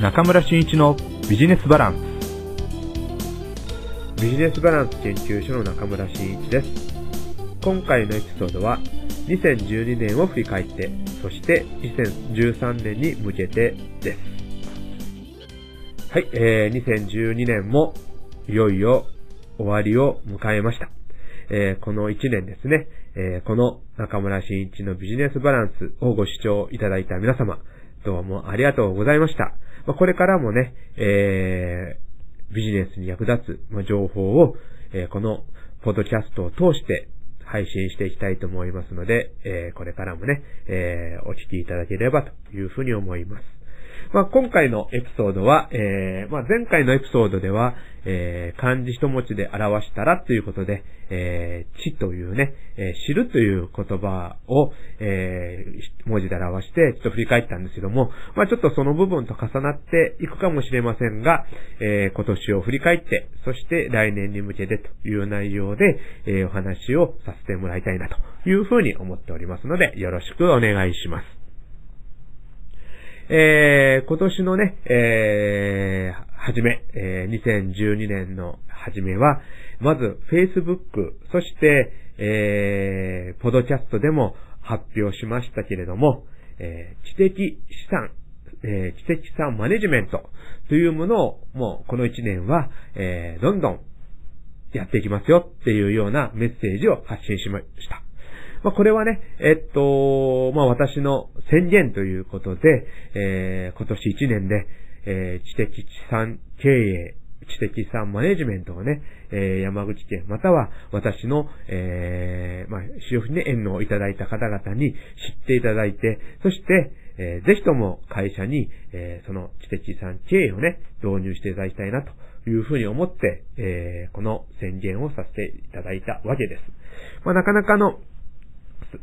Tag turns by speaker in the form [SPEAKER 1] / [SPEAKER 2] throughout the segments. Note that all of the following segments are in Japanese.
[SPEAKER 1] 中村真一のビジネスバランス
[SPEAKER 2] ビジネスバランス研究所の中村真一です。今回のエピソードは2012年を振り返って、そして2013年に向けてです。はい、えー、2012年もいよいよ終わりを迎えました。えーこの1年ですね、えーこの中村真一のビジネスバランスをご視聴いただいた皆様、どうもありがとうございました。まあ、これからもね、えービジネスに役立つま情報を、えーこのポッドキャストを通して配信していきたいと思いますので、えーこれからもね、えーお聞きいただければというふうに思います。まあ、今回のエピソードは、えーまあ、前回のエピソードでは、えー漢字一文字で表したらということで、えー知というね、えー知るという言葉を、えー文字で表して、ちょっと振り返ったんですけども、まあ、ちょっとその部分と重なっていくかもしれませんが、えー今年を振り返って、そして来年に向けてという内容で、えーお話をさせてもらいたいなというふうに思っておりますので、よろしくお願いします。えー、今年のね、えー、はじめ、えー、2012年のはじめは、まず、Facebook、そして、えー、ポドキャストでも発表しましたけれども、えー、知的資産、えー、知的資産マネジメントというものを、もうこの1年は、えー、どんどんやっていきますよっていうようなメッセージを発信しました。まあ、これはね、えっと、まあ、私の宣言ということで、えー今年1年で、えー知的資産経営、知的資産マネジメントをね、えー山口県、または私の、えーまあ、潮にね、縁のいただいた方々に知っていただいて、そして、えーぜひとも会社に、えーその知的資産経営をね、導入していただきたいなというふうに思って、えーこの宣言をさせていただいたわけです。まあ、なかなかの、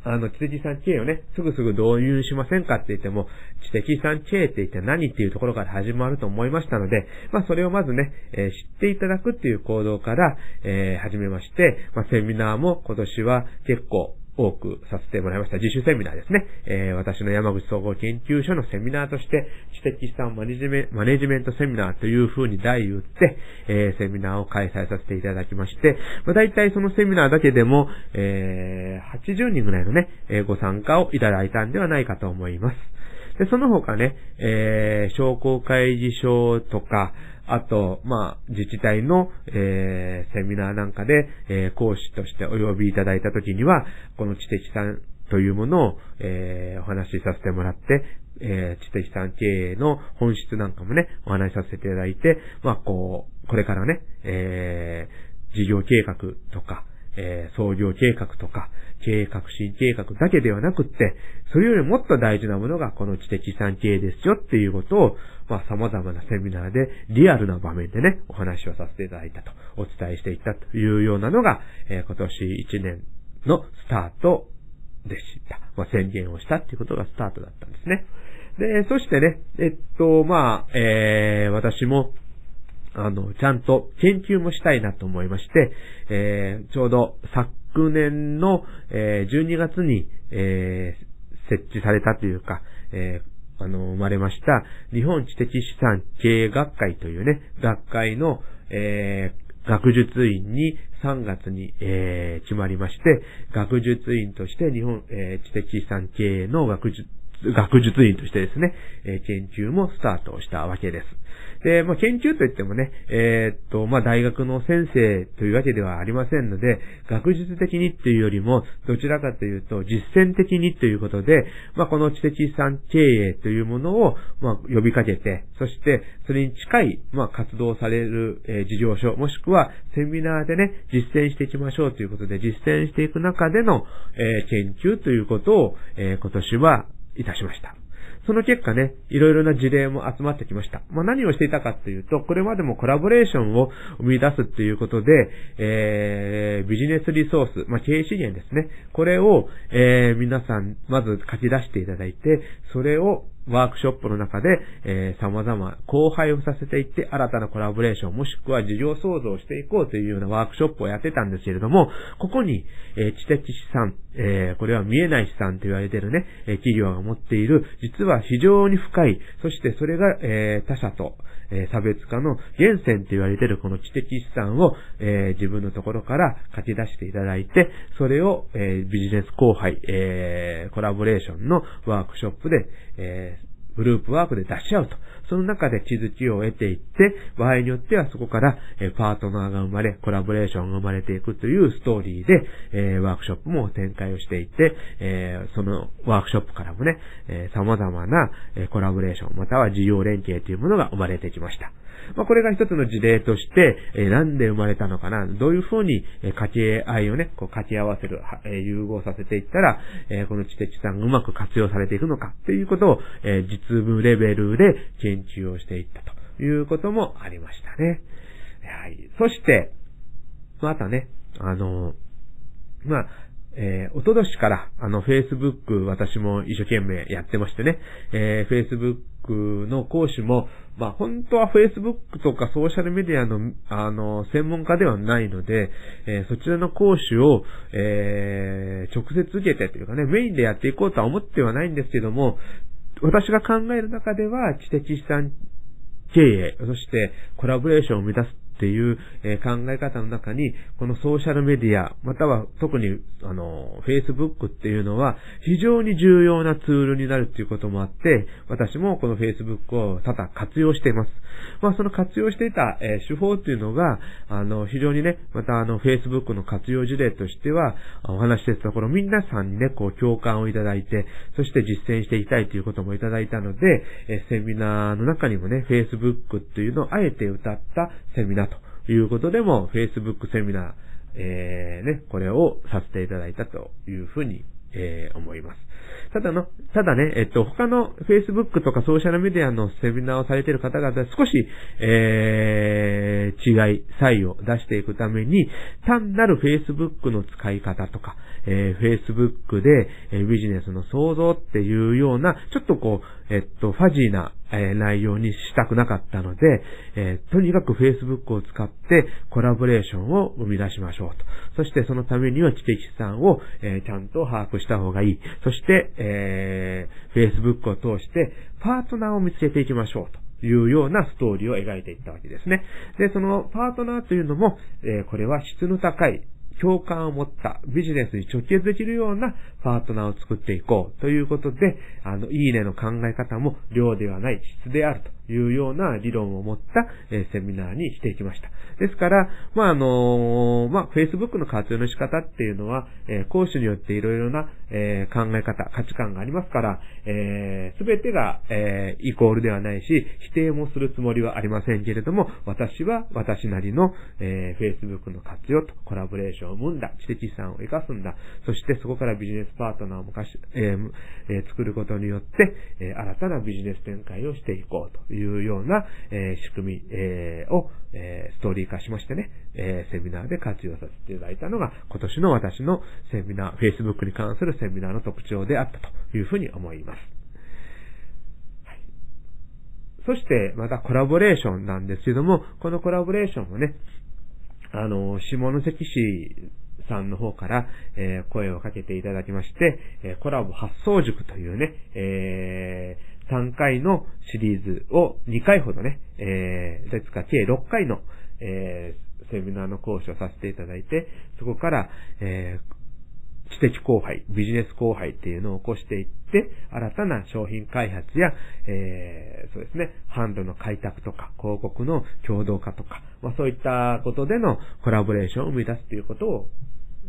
[SPEAKER 2] あの、知的産経営をね、すぐすぐ導入しませんかって言っても、知的産経営って言って何っていうところから始まると思いましたので、まあ、それをまずね、え知っていただくっていう行動から、え始めまして、まあ、セミナーも今年は結構、多くさせてもらいました。自主セミナーですね。えー私の山口総合研究所のセミナーとして、知的資産マネジメンマネジメントセミナーという風に題打って、えーセミナーを開催させていただきまして、まあ、大体そのセミナーだけでも、えー80人ぐらいのね、えご参加をいただいたんではないかと思います。で、その他ね、えー商工会議所とか、あと、まあ、自治体の、えーセミナーなんかで、えー講師としてお呼びいただいたときには、この知的資産というものを、えーお話しさせてもらって、えー知的資産経営の本質なんかもね、お話しさせていただいて、まあ、こう、これからね、えー事業計画とか、えー創業計画とか、経営革新計画だけではなくって、それよりもっと大事なものがこの知的資産経営ですよっていうことを、まあ様々なセミナーでリアルな場面でね、お話をさせていただいたと、お伝えしていったというようなのが、えー今年1年のスタートでした。まあ宣言をしたっていうことがスタートだったんですね。で、そしてね、えっと、まあ、えー私も、あの、ちゃんと研究もしたいなと思いまして、えーちょうど昨年の、えー12月に、えー設置されたというか、えーあの、生まれました、日本知的資産経営学会というね、学会の、えー学術院に3月に、えー決まりまして、学術院として日本、えー知的資産経営の学術学術院としてですね、え研究もスタートしたわけです。で、まあ、研究といってもね、えーっと、まあ、大学の先生というわけではありませんので、学術的にっていうよりも、どちらかというと、実践的にということで、まあ、この知的資産経営というものを、ま、呼びかけて、そして、それに近い、ま、活動される、え事業所、もしくは、セミナーでね、実践していきましょうということで、実践していく中での、えー研究ということを、えー今年はいたしました。その結果ね、いろいろな事例も集まってきました。まあ、何をしていたかというと、これまでもコラボレーションを生み出すっていうことで、えー、ビジネスリソース、まあ、経営資源ですね。これを、えー、皆さん、まず書き出していただいて、それを、ワークショップの中で、えー、様々後輩をさせていって新たなコラボレーションもしくは事業創造していこうというようなワークショップをやってたんですけれども、ここに、えー、知的資産、えー、これは見えない資産と言われてるね、え企業が持っている、実は非常に深い、そしてそれが、え他者と、え差別化の源泉と言われてるこの知的資産を、え自分のところから書き出していただいて、それを、えビジネス後輩、えコラボレーションのワークショップで、えグループワークで出し合うと。その中で地図地を得ていって、場合によってはそこから、えパートナーが生まれ、コラボレーションが生まれていくというストーリーで、えワークショップも展開をしていて、えそのワークショップからもね、え様々な、えコラボレーション、または事業連携というものが生まれてきました。まあ、これが一つの事例として、えー、なんで生まれたのかな、どういうふうに、えー、掛け合いをね、こう掛け合わせる、えー、融合させていったら、えー、この知的さんがうまく活用されていくのかっていうことを、えー、実務レベルで研究をしていったということもありましたね。はい。そして、またね、あの、まあ、えー、おととしから、あの、Facebook 私も一生懸命やってましてね、えー、Facebook の講師も、まあ、本当は Facebook とかソーシャルメディアの、あの、専門家ではないので、えー、そちらの講師を、えー、直接受けてというかね、メインでやっていこうとは思ってはないんですけども、私が考える中では、知的資産経営、そしてコラボレーションを生み出すっていう、え考え方の中に、このソーシャルメディア、または特に、あの、Facebook っていうのは非常に重要なツールになるっていうこともあって、私もこの Facebook を多々活用しています。まあ、その活用していた、え手法っていうのが、あの、非常にね、またあの、Facebook の活用事例としては、お話ししてたところ、皆さんにね、こう、共感をいただいて、そして実践していきたいということもいただいたので、えセミナーの中にもね、Facebook っていうのをあえて歌ったセミナーいうことでも、Facebook セミナー、えー、ね、これをさせていただいたというふうに、えー、思います。ただの、ただね、えっと、他の Facebook とかソーシャルメディアのセミナーをされている方々少し、えー、違い、差異を出していくために、単なる Facebook の使い方とか、えー、Facebook で、えー、ビジネスの創造っていうような、ちょっとこう、えっと、ファジーなえ内容にしたくなかったので、えー、とにかく Facebook を使ってコラボレーションを生み出しましょうと。そしてそのためには知的資産を、えー、ちゃんと把握した方がいい。そして、でえー、Facebook を通してパートナーを見つけていきましょうと。いうようなストーリーを描いていったわけですね。で、そのパートナーというのも、えー、これは質の高い、共感を持ったビジネスに直結できるようなパートナーを作っていこうということで、あの、いいねの考え方も量ではない質であるというような理論を持った、えセミナーにしていきました。ですから、まあ、あのまあ、Facebook の活用の仕方っていうのは、え講師によっていろいろな、え考え方、価値観がありますから、えー、全てが、えイコールではないし、否定もするつもりはありませんけれども、私は私なりの、え Facebook の活用とコラボレーションを生んだ、知的資産を活かすんだ、そしてそこからビジネスパートナーを昔、えーえ、作ることによって、え新たなビジネス展開をしていこうというような、え仕組み、えを、えストーリー化しましてね、えセミナーで活用させていただいたのが、今年の私のセミナー、Facebook に関するセミナーの特徴であったというふうに思います。そして、またコラボレーションなんですけども、このコラボレーションはね、あの、下関市さんの方から、えー、声をかけていただきまして、えー、コラボ発想塾というね、え、3回のシリーズを2回ほどね、えー、ですか、計6回の、えー、セミナーの講師をさせていただいて、そこから、えー、知的後輩、ビジネス後輩っていうのを起こしていって、新たな商品開発や、えー、そうですね、販路の開拓とか、広告の共同化とか、まあそういったことでのコラボレーションを生み出すということを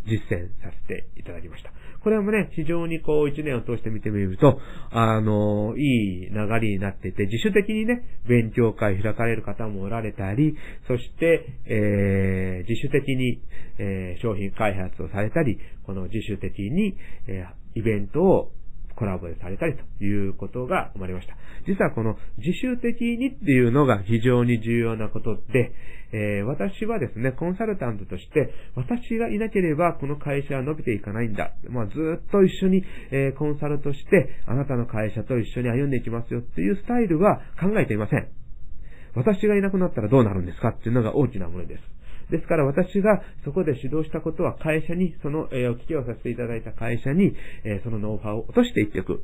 [SPEAKER 2] 実践させていただきました。これもね、非常にこう一年を通して見てみると、あの、いい流れになってて、自主的にね、勉強会開かれる方もおられたり、そして、えー、自主的に、えー、商品開発をされたり、この自主的に、えー、イベントをコラボでされたりということが生まれました。実はこの自主的にっていうのが非常に重要なことで、えー、私はですね、コンサルタントとして、私がいなければこの会社は伸びていかないんだ。まあ、ずっと一緒に、えー、コンサルとして、あなたの会社と一緒に歩んでいきますよっていうスタイルは考えていません。私がいなくなったらどうなるんですかっていうのが大きなものです。ですから私がそこで指導したことは会社に、その、え、お聞き合いをさせていただいた会社に、え、そのノウハウを落としていっていく。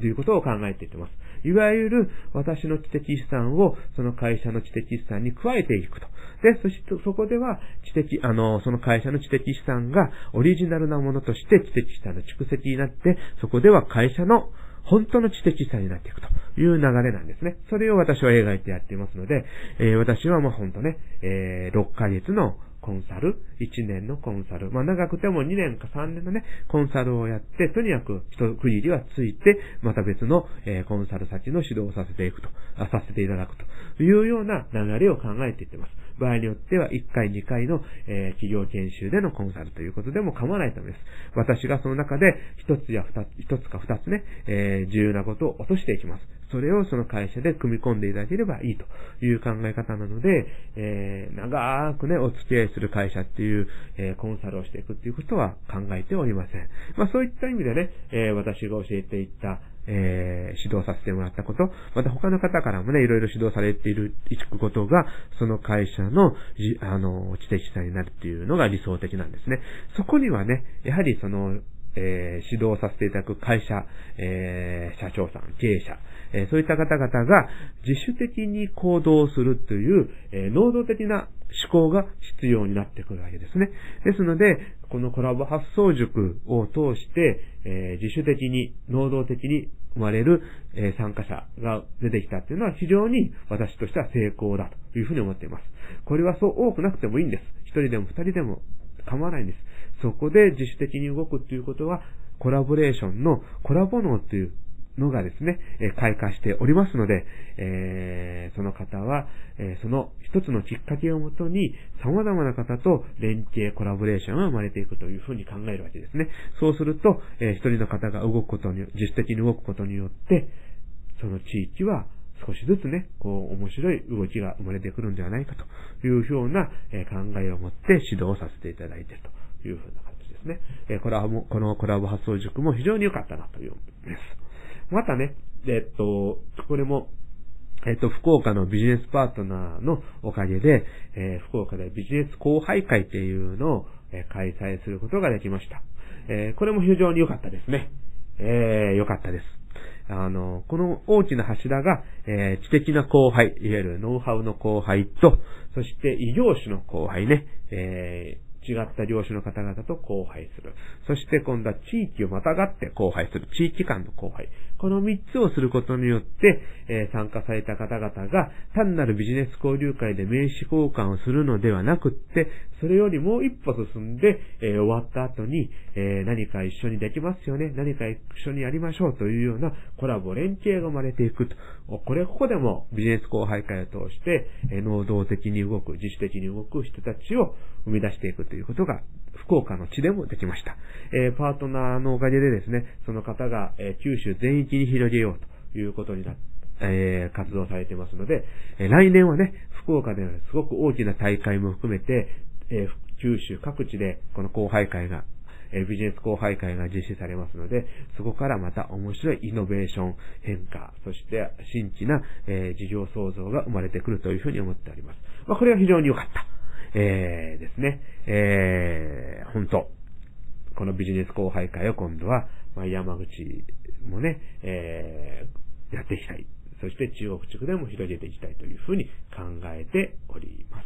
[SPEAKER 2] ということを考えていってます。いわゆる私の知的資産をその会社の知的資産に加えていくと。で、そしてそこでは知的、あの、その会社の知的資産がオリジナルなものとして知的資産の蓄積になって、そこでは会社の本当の知的資産になっていくという流れなんですね。それを私は描いてやっていますので、えー、私はもう本当ね、えー、6ヶ月のコンサル、1年のコンサル、まあ長くても2年か3年のね、コンサルをやって、とにかく一区切りはついて、また別の、えー、コンサル先の指導をさせていくと、させていただくというような流れを考えていってます。場合によっては1回2回の、えー、企業研修でのコンサルということでも構わないためです。私がその中で1つや2つ、1つか2つね、えー、重要なことを落としていきます。それをその会社で組み込んでいただければいいという考え方なので、えー、長くね、お付き合いする会社っていう、えー、コンサルをしていくっていうことは考えておりません。まあそういった意味でね、えー、私が教えていった、えー、指導させてもらったこと、また他の方からもね、いろいろ指導されている、いくことが、その会社の、じあの、知的さになるっていうのが理想的なんですね。そこにはね、やはりその、えー、指導させていただく会社、えー、社長さん、経営者、えー、そういった方々が自主的に行動するという、え能動的な思考が必要になってくるわけですね。ですので、このコラボ発想塾を通して、え自主的に、能動的に生まれる、え参加者が出てきたっていうのは非常に私としては成功だというふうに思っています。これはそう多くなくてもいいんです。一人でも二人でも構わないんです。そこで自主的に動くっていうことは、コラボレーションのコラボ脳っていうのがですね、え開花しておりますので、えー、その方は、えー、その一つのきっかけをもとに、様々な方と連携、コラボレーションが生まれていくというふうに考えるわけですね。そうすると、えー、一人の方が動くことに、自主的に動くことによって、その地域は少しずつね、こう、面白い動きが生まれてくるんではないかというような、え考えを持って指導させていただいているというふうな形ですね。えこれはもう、このコラボ発想塾も非常に良かったなという思いです。またね、えっと、これも、えっと、福岡のビジネスパートナーのおかげで、えー、福岡でビジネス後輩会っていうのを、えー、開催することができました。えー、これも非常に良かったですね。えー、良かったです。あの、この大きな柱が、えー、知的な後輩、いわゆるノウハウの後輩と、そして異業種の後輩ね、えー、違った業種の方々と交配する。そして今度は地域をまたがって交配する。地域間の交配。この3つをすることによって、えー、参加された方々が単なるビジネス交流会で名刺交換をするのではなくって、それよりもう一歩進んで、えー、終わった後に、えー、何か一緒にできますよね。何か一緒にやりましょうというようなコラボ、連携が生まれていくと。これここでもビジネス交配会を通して、え能動的に動く、自主的に動く人たちを生み出していくということが、福岡の地でもできました。え、パートナーのおかげでですね、その方が、え、九州全域に広げようということになって、えー、活動されてますので、え、来年はね、福岡ではすごく大きな大会も含めて、えー、九州各地でこの後輩会が、えー、ビジネス後輩会が実施されますので、そこからまた面白いイノベーション、変化、そして新規な、えー、事業創造が生まれてくるというふうに思っております。まあ、これは非常に良かった。えー、ですね、えー、本当このビジネス後輩会を今度は、まあ、山口もね、えー、やっていきたい。そして中国地区でも広げていきたいというふうに考えております。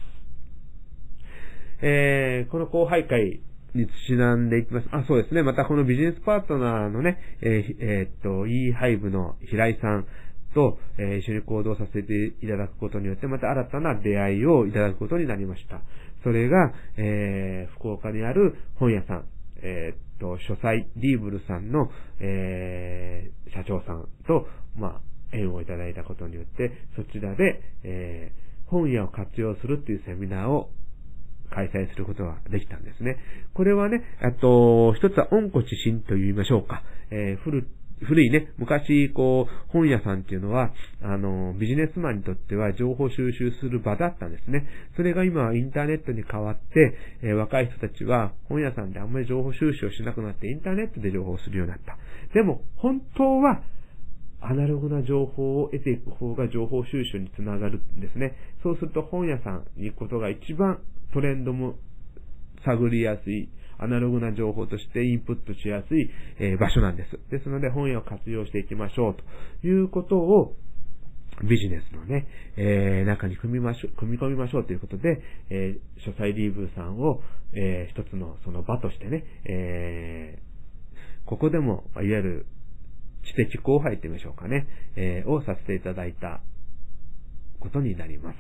[SPEAKER 2] えー、この後輩会にちなんでいきます。あ、そうですね。またこのビジネスパートナーのね、えー、えー、っと、e ハイブの平井さんと、えー、一緒に行動させていただくことによって、また新たな出会いをいただくことになりました。それが、えー、福岡にある本屋さん、えー、っと、書斎リーブルさんの、えー、社長さんと、まあ、縁をいただいたことによって、そちらで、えー、本屋を活用するっていうセミナーを開催することができたんですね。これはね、あと、一つは恩子知新と言いましょうか。えー、古古いね、昔、こう、本屋さんっていうのは、あの、ビジネスマンにとっては情報収集する場だったんですね。それが今はインターネットに変わって、えー、若い人たちは本屋さんであんまり情報収集をしなくなって、インターネットで情報をするようになった。でも、本当は、アナログな情報を得ていく方が情報収集につながるんですね。そうすると本屋さんに行くことが一番トレンドも探りやすい、アナログな情報としてインプットしやすい、え、場所なんです。ですので本屋を活用していきましょうということをビジネスのね、えー、中に組みましょう、組み込みましょうということで、えー、書斎リーブさんを、えー、一つのその場としてね、えー、ここでも、いわゆる知的後輩って言いましょうかね、えー、をさせていただいたことになります。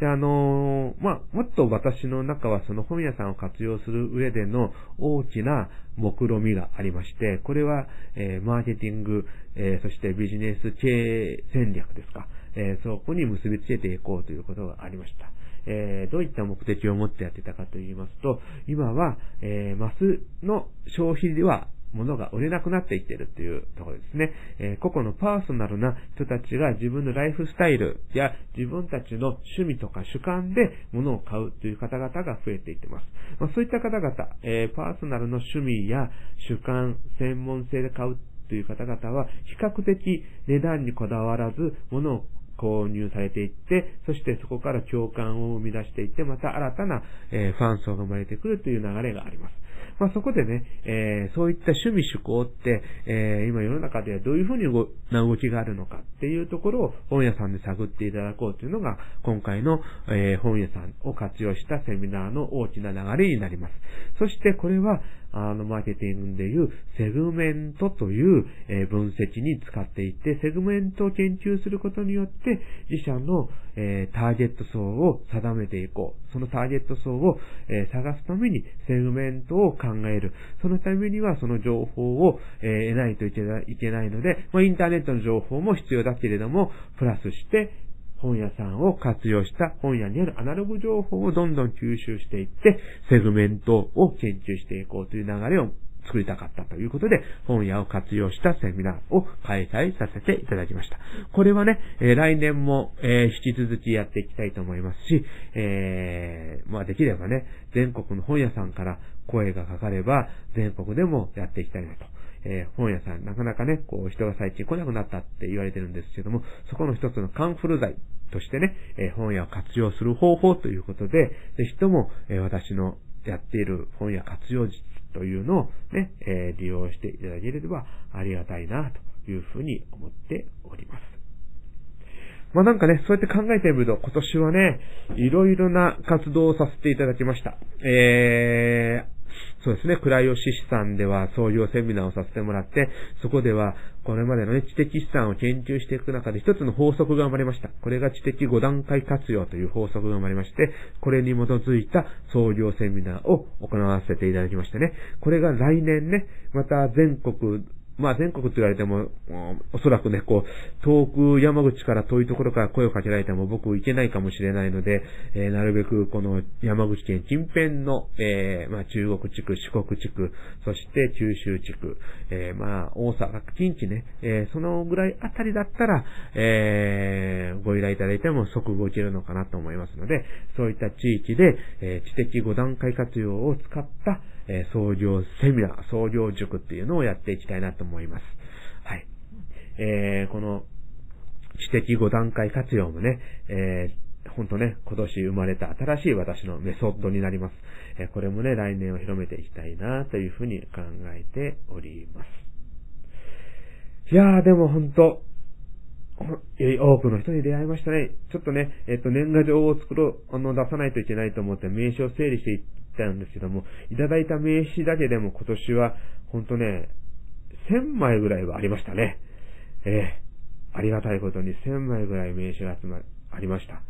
[SPEAKER 2] で、あのー、まあ、もっと私の中はその本屋さんを活用する上での大きな目論みがありまして、これは、えー、マーケティング、えー、そしてビジネス経営戦略ですか、えそこに結びつけていこうということがありました。え、どういった目的を持ってやってたかと言いますと、今は、えー、マスの消費ではものが売れなくなっていってるっていうところですね。えー、個々のパーソナルな人たちが自分のライフスタイルや自分たちの趣味とか主観で物を買うという方々が増えていってます。まあ、そういった方々、えー、パーソナルの趣味や主観、専門性で買うという方々は比較的値段にこだわらず物を購入されていって、そしてそこから共感を生み出していって、また新たな、えー、ファン層が生まれてくるという流れがあります。まあ、そこでね、えー、そういった趣味趣向って、えー、今世の中ではどういうふうにな動きがあるのかっていうところを本屋さんで探っていただこうというのが、今回の、えー、本屋さんを活用したセミナーの大きな流れになります。そしてこれは、あの、マーケティングでいうセグメントという、え分析に使っていって、セグメントを研究することによって、自社の、えターゲット層を定めていこう。そのターゲット層を、え探すためにセグメントを考える。そのためにはその情報を、え得ないといけないので、まあ、インターネットの情報も必要だけれども、プラスして、本屋さんを活用した本屋にあるアナログ情報をどんどん吸収していって、セグメントを研究していこうという流れを作りたかったということで、本屋を活用したセミナーを開催させていただきました。これはね、え、来年も、え、引き続きやっていきたいと思いますし、えー、まあできればね、全国の本屋さんから声がかかれば、全国でもやっていきたいなと。えー、本屋さん、なかなかね、こう、人が最近来なくなったって言われてるんですけども、そこの一つのカンフル剤としてね、えー、本屋を活用する方法ということで、ぜひとも、えー、私のやっている本屋活用術というのをね、え利用していただければありがたいな、というふうに思っております。まあなんかね、そうやって考えてみると、今年はね、いろいろな活動をさせていただきました。えー、そうですね、倉吉資産では創業セミナーをさせてもらって、そこでは、これまでのね、知的資産を研究していく中で一つの法則が生まれました。これが知的5段階活用という法則が生まれまして、これに基づいた創業セミナーを行わせていただきましたね、これが来年ね、また全国まあ全国って言われても、おそらくね、こう、遠く山口から遠いところから声をかけられても僕行けないかもしれないので、えー、なるべくこの山口県近辺の、えー、まあ中国地区、四国地区、そして九州地区、えー、まあ大阪、近畿ね、えー、そのぐらいあたりだったら、えー、ご依頼いただいても即動けるのかなと思いますので、そういった地域で、えー、知的5段階活用を使った、えー、創業セミナー、創業塾っていうのをやっていきたいなと思います。はい。えー、この、知的5段階活用もね、えー、ほんとね、今年生まれた新しい私のメソッドになります。えー、これもね、来年を広めていきたいなというふうに考えております。いやー、でもほんと、より多くの人に出会いましたね。ちょっとね、えっ、と、年賀状を作ろう、あの、出さないといけないと思って名刺を整理していったんですけども、いただいた名刺だけでも今年は、ほんとね、1000枚ぐらいはありましたね。ええー、ありがたいことに1000枚ぐらい名刺が集ま、ありました。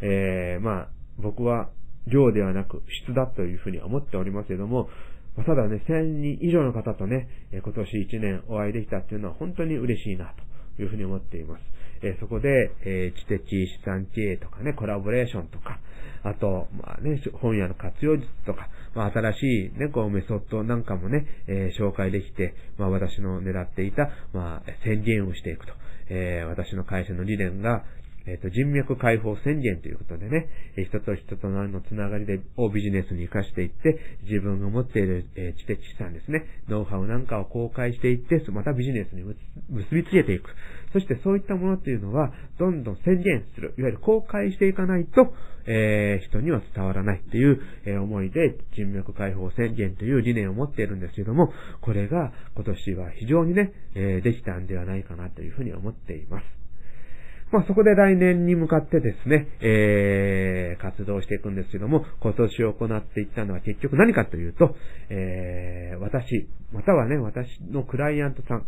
[SPEAKER 2] ええー、まあ、僕は量ではなく質だというふうに思っておりますけども、まただね、1000人以上の方とね、今年1年お会いできたっていうのは本当に嬉しいなというふうに思っています。えそこで、え知的資産経営とかね、コラボレーションとか、あと、まあね、本屋の活用術とか、まあ新しいね、こうメソッドなんかもね、えー、紹介できて、まあ私の狙っていた、まあ宣言をしていくと。えー、私の会社の理念が、えっ、ー、と、人脈解放宣言ということでね、人と人とのつながりで、をビジネスに活かしていって、自分が持っている、えー、知的資産ですね、ノウハウなんかを公開していって、またビジネスに結びつけていく。そしてそういったものっていうのは、どんどん宣言する。いわゆる公開していかないと、えー、人には伝わらないっていう、えー、思いで、人脈解放宣言という理念を持っているんですけども、これが今年は非常にね、えー、できたんではないかなというふうに思っています。まあそこで来年に向かってですね、えー、活動していくんですけども、今年行っていったのは結局何かというと、えー、私、またはね、私のクライアントさん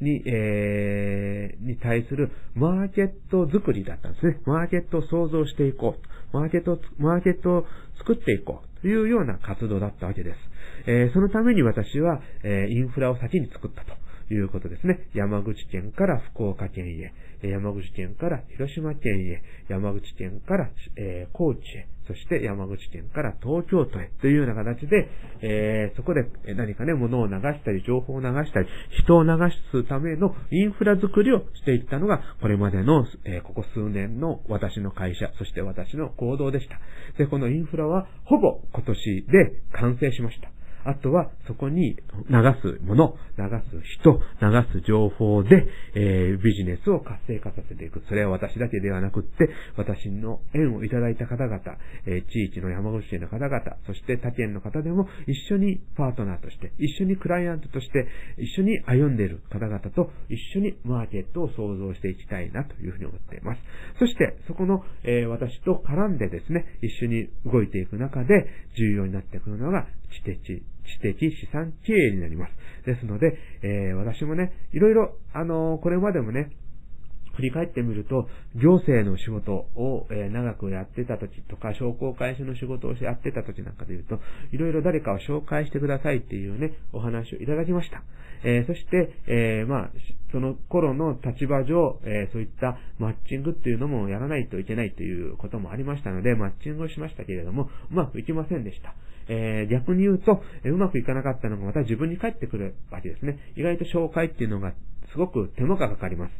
[SPEAKER 2] に、えー、に対するマーケット作りだったんですね。マーケットを創造していこう。マーケット、マーケットを作っていこう。というような活動だったわけです。えー、そのために私は、えー、インフラを先に作ったと。いうことですね。山口県から福岡県へ、山口県から広島県へ、山口県から、えー、高知へ、そして山口県から東京都へというような形で、えー、そこで何かね、物を流したり、情報を流したり、人を流すためのインフラ作りをしていったのが、これまでの、えー、ここ数年の私の会社、そして私の行動でした。で、このインフラは、ほぼ今年で完成しました。あとは、そこに流すもの、流す人、流す情報で、えー、ビジネスを活性化させていく。それは私だけではなくって、私の縁をいただいた方々、えー、地域の山口県の方々、そして他県の方でも一緒にパートナーとして、一緒にクライアントとして、一緒に歩んでいる方々と一緒にマーケットを創造していきたいなというふうに思っています。そして、そこの、えー、私と絡んでですね、一緒に動いていく中で重要になってくるのが知的知的資産経営になります。ですので、えー、私もね、いろいろ、あのー、これまでもね、振り返ってみると、行政の仕事を、え長くやってた時とか、商工会社の仕事をやってた時なんかで言うと、いろいろ誰かを紹介してくださいっていうね、お話をいただきました。えー、そして、えー、まあ、その頃の立場上、えー、そういったマッチングっていうのもやらないといけないということもありましたので、マッチングをしましたけれども、うまくいきませんでした。えー、逆に言うと、えうまくいかなかったのがまた自分に返ってくるわけですね。意外と紹介っていうのがすごく手間がかかります。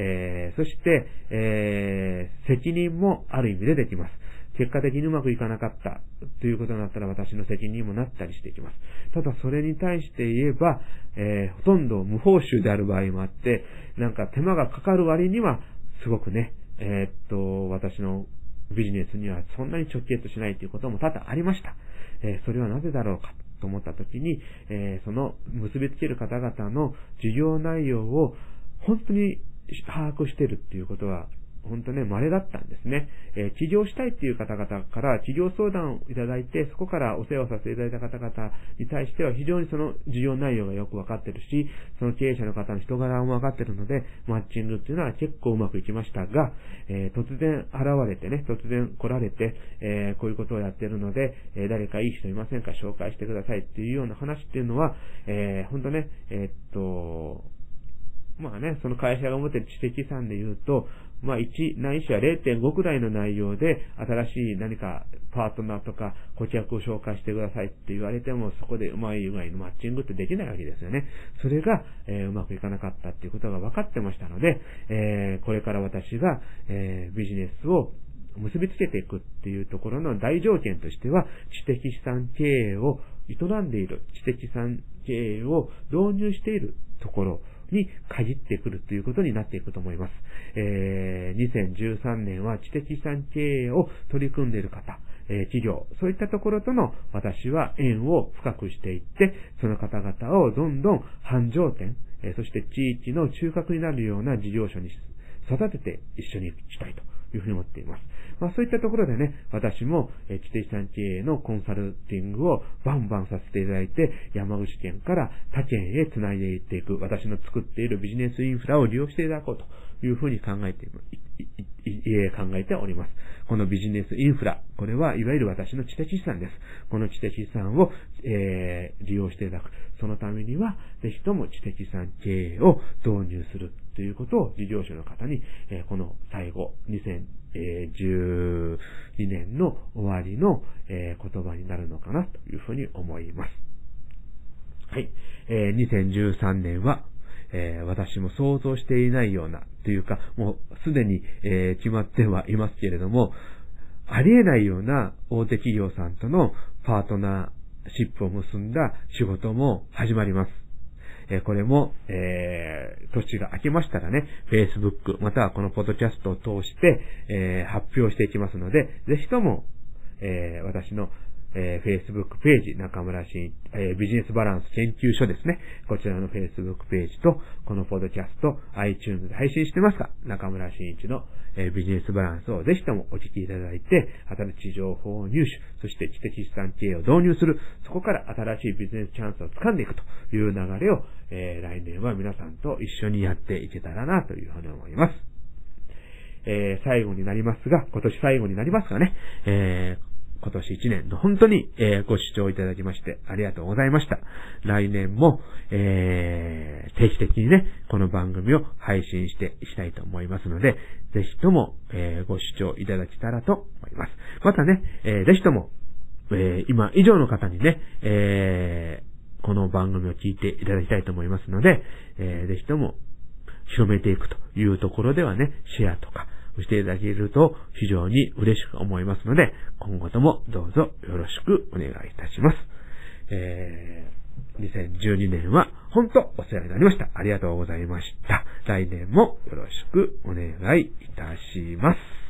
[SPEAKER 2] えー、そして、えー、責任もある意味でできます。結果的にうまくいかなかったということになったら私の責任もなったりしていきます。ただそれに対して言えば、えー、ほとんど無報酬である場合もあって、なんか手間がかかる割には、すごくね、えー、っと、私のビジネスにはそんなに直結しないということも多々ありました。えー、それはなぜだろうかと思ったときに、えー、その結びつける方々の事業内容を本当に把握してるっていうことは本当ね、稀だったんですね。えー、起業したいっていう方々から起業相談をいただいて、そこからお世話をさせていただいた方々に対しては非常にその事業内容がよくわかってるし、その経営者の方の人柄もわかってるので、マッチングっていうのは結構うまくいきましたが、えー、突然現れてね、突然来られて、えー、こういうことをやってるので、え誰かいい人いませんか？紹介してくださいっていうような話っていうのは、えー、本当ね、えっと、まあね、その会社が持っている知的資産で言うと、まあ1、ないしは0.5くらいの内容で、新しい何かパートナーとか顧客を紹介してくださいって言われても、そこでうまい以外のマッチングってできないわけですよね。それが、えー、うまくいかなかったっていうことが分かってましたので、えー、これから私が、えー、ビジネスを結びつけていくっていうところの大条件としては、知的資産経営を営んでいる、知的資産経営を導入しているところ、に限ってくるということになっていくと思います。えー、2013年は知的資産経営を取り組んでいる方、えー、企業、そういったところとの私は縁を深くしていって、その方々をどんどん繁盛店、えー、そして地域の中核になるような事業所に育てて一緒に行きたいというふうに思っています。まあそういったところでね、私も、え知的産経営のコンサルティングをバンバンさせていただいて、山口県から他県へ繋いでいっていく、私の作っているビジネスインフラを利用していただこうというふうに考えています。考えております。このビジネスインフラ、これはいわゆる私の知的資産です。この知的資産を、えー、利用していただく。そのためには、ぜひとも知的資産経営を導入するということを事業者の方に、え、この最後、2012年の終わりの、え、言葉になるのかなというふうに思います。はい。えー、2013年は、え、私も想像していないような、というか、もうすでに、え、決まってはいますけれども、ありえないような大手企業さんとのパートナーシップを結んだ仕事も始まります。えこれも、えー、年が明けましたらね、Facebook、またはこのポッドキャストを通して、えー、発表していきますので、ぜひとも、えー、私のえー、Facebook ページ、中村新、えー、ビジネスバランス研究所ですね。こちらの Facebook ページと、このポッドキャスト、iTunes で配信してますが、中村新一の、えー、ビジネスバランスをぜひともお聞きいただいて、新しい情報を入手、そして知的資産経営を導入する、そこから新しいビジネスチャンスを掴んでいくという流れを、えー、来年は皆さんと一緒にやっていけたらなというふうに思います。えー、最後になりますが、今年最後になりますがね、えー、今年1年、本当に、えー、ご視聴いただきましてありがとうございました。来年も、えー、定期的にね、この番組を配信していきたいと思いますので、ぜひとも、えー、ご視聴いただけたらと思います。またね、えー、ぜひとも、えー、今以上の方にね、えー、この番組を聞いていただきたいと思いますので、えー、ぜひとも広めていくというところではね、シェアとか、していただけると非常に嬉しく思いますので、今後ともどうぞよろしくお願いいたします。えー、2012年は本当お世話になりました。ありがとうございました。来年もよろしくお願いいたします。